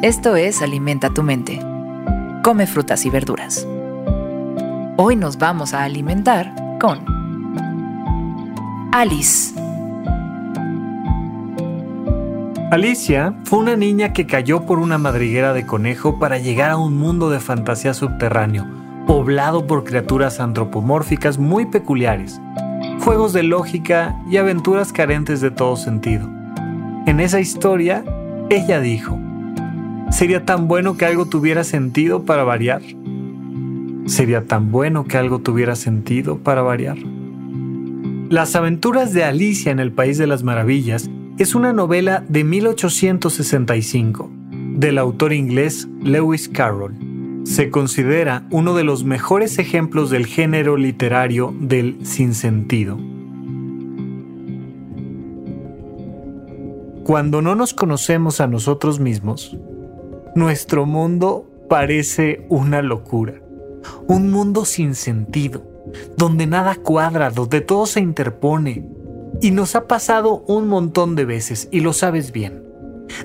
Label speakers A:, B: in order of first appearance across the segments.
A: Esto es Alimenta tu mente. Come frutas y verduras. Hoy nos vamos a alimentar con Alice.
B: Alicia fue una niña que cayó por una madriguera de conejo para llegar a un mundo de fantasía subterráneo, poblado por criaturas antropomórficas muy peculiares, juegos de lógica y aventuras carentes de todo sentido. En esa historia, ella dijo, ¿sería tan bueno que algo tuviera sentido para variar? ¿Sería tan bueno que algo tuviera sentido para variar? Las aventuras de Alicia en el País de las Maravillas es una novela de 1865 del autor inglés Lewis Carroll. Se considera uno de los mejores ejemplos del género literario del sinsentido. Cuando no nos conocemos a nosotros mismos, nuestro mundo parece una locura. Un mundo sin sentido, donde nada cuadra, donde todo se interpone, y nos ha pasado un montón de veces, y lo sabes bien.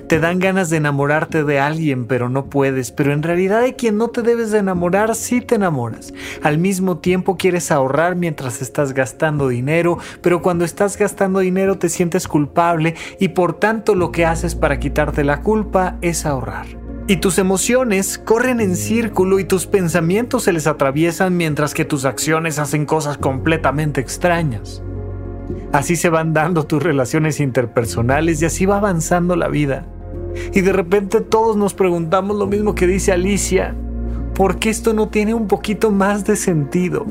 B: Te dan ganas de enamorarte de alguien, pero no puedes, pero en realidad de quien no te debes de enamorar, sí te enamoras. Al mismo tiempo quieres ahorrar mientras estás gastando dinero, pero cuando estás gastando dinero te sientes culpable y por tanto lo que haces para quitarte la culpa es ahorrar. Y tus emociones corren en círculo y tus pensamientos se les atraviesan mientras que tus acciones hacen cosas completamente extrañas. Así se van dando tus relaciones interpersonales y así va avanzando la vida. Y de repente todos nos preguntamos lo mismo que dice Alicia. ¿Por qué esto no tiene un poquito más de sentido?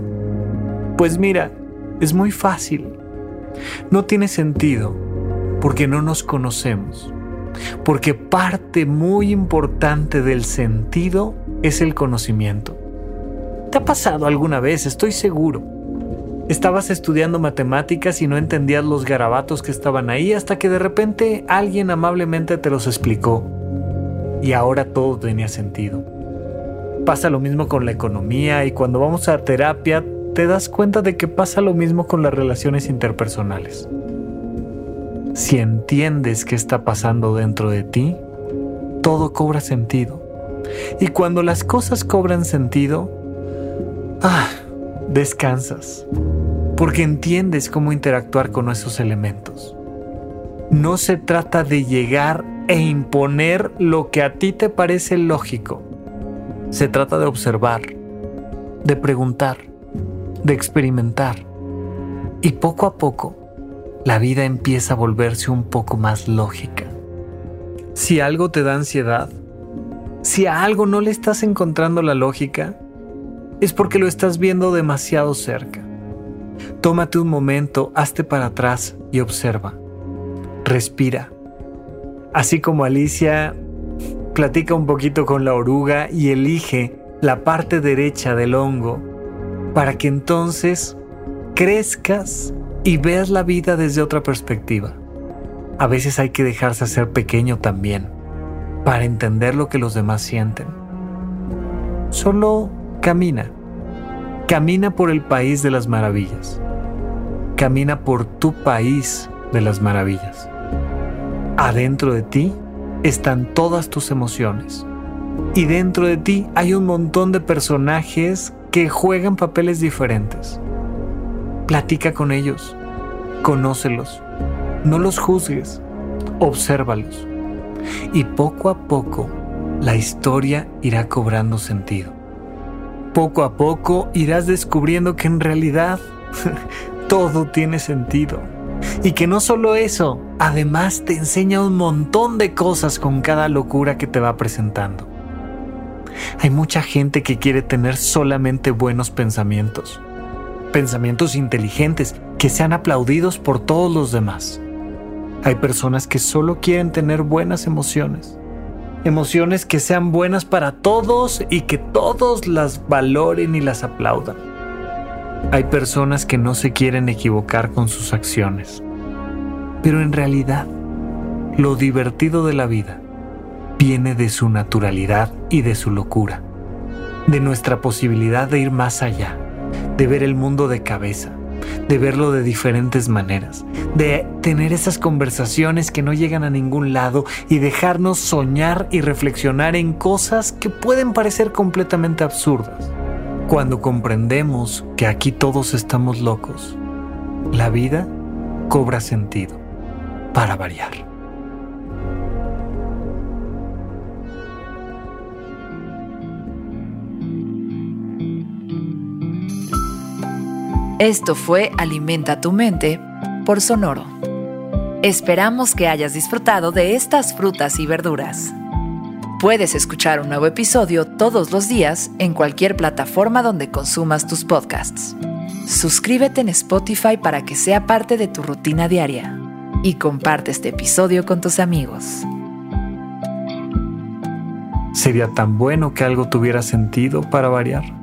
B: Pues mira, es muy fácil. No tiene sentido porque no nos conocemos. Porque parte muy importante del sentido es el conocimiento. ¿Te ha pasado alguna vez? Estoy seguro Estabas estudiando matemáticas y no entendías los garabatos que estaban ahí hasta que de repente alguien amablemente te los explicó. Y ahora todo tenía sentido. Pasa lo mismo con la economía y cuando vamos a terapia te das cuenta de que pasa lo mismo con las relaciones interpersonales. Si entiendes qué está pasando dentro de ti, todo cobra sentido. Y cuando las cosas cobran sentido, ah, descansas, porque entiendes cómo interactuar con esos elementos. No se trata de llegar e imponer lo que a ti te parece lógico. Se trata de observar, de preguntar, de experimentar. Y poco a poco, la vida empieza a volverse un poco más lógica. Si algo te da ansiedad, si a algo no le estás encontrando la lógica, es porque lo estás viendo demasiado cerca. Tómate un momento, hazte para atrás y observa. Respira. Así como Alicia platica un poquito con la oruga y elige la parte derecha del hongo para que entonces crezcas y veas la vida desde otra perspectiva. A veces hay que dejarse hacer pequeño también para entender lo que los demás sienten. Solo Camina. Camina por el país de las maravillas. Camina por tu país de las maravillas. Adentro de ti están todas tus emociones. Y dentro de ti hay un montón de personajes que juegan papeles diferentes. Platica con ellos, conócelos, no los juzgues, obsérvalos. Y poco a poco la historia irá cobrando sentido poco a poco irás descubriendo que en realidad todo tiene sentido. Y que no solo eso, además te enseña un montón de cosas con cada locura que te va presentando. Hay mucha gente que quiere tener solamente buenos pensamientos, pensamientos inteligentes que sean aplaudidos por todos los demás. Hay personas que solo quieren tener buenas emociones emociones que sean buenas para todos y que todos las valoren y las aplaudan. Hay personas que no se quieren equivocar con sus acciones, pero en realidad lo divertido de la vida viene de su naturalidad y de su locura, de nuestra posibilidad de ir más allá, de ver el mundo de cabeza, de verlo de diferentes maneras, de tener esas conversaciones que no llegan a ningún lado y dejarnos soñar y reflexionar en cosas que pueden parecer completamente absurdas. Cuando comprendemos que aquí todos estamos locos, la vida cobra sentido, para variar.
A: Esto fue Alimenta tu mente por Sonoro. Esperamos que hayas disfrutado de estas frutas y verduras. Puedes escuchar un nuevo episodio todos los días en cualquier plataforma donde consumas tus podcasts. Suscríbete en Spotify para que sea parte de tu rutina diaria y comparte este episodio con tus amigos.
B: ¿Sería tan bueno que algo tuviera sentido para variar?